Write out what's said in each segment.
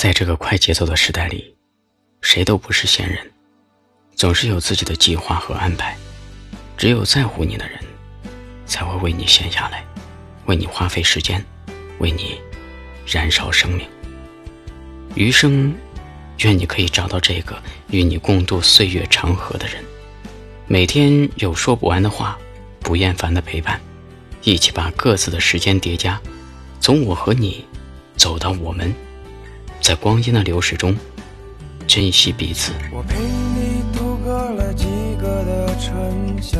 在这个快节奏的时代里，谁都不是闲人，总是有自己的计划和安排。只有在乎你的人，才会为你闲下来，为你花费时间，为你燃烧生命。余生，愿你可以找到这个与你共度岁月长河的人，每天有说不完的话，不厌烦的陪伴，一起把各自的时间叠加，从我和你走到我们。在光阴的流逝中，珍惜彼此。我陪你度过了几个的春夏，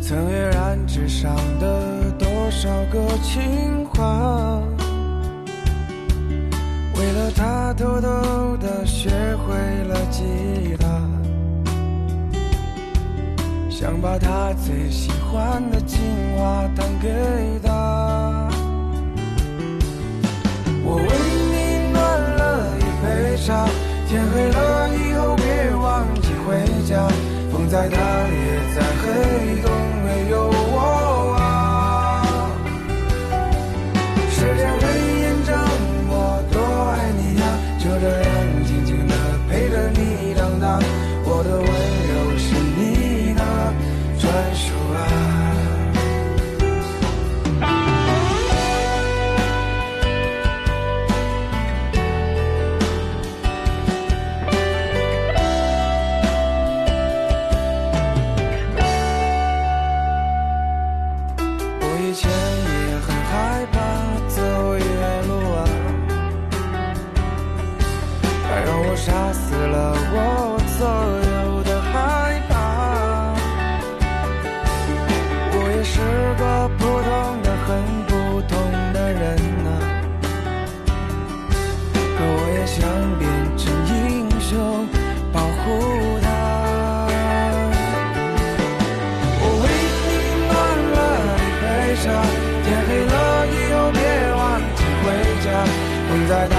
曾跃然纸上的多少个情话，为了他偷偷的学会了吉他，想把他最喜欢的情话弹给他。天黑了以后别忘记回家，风再大也再黑。想变成英雄保护她我为你暖了一杯茶天黑了以后别忘记回家风再大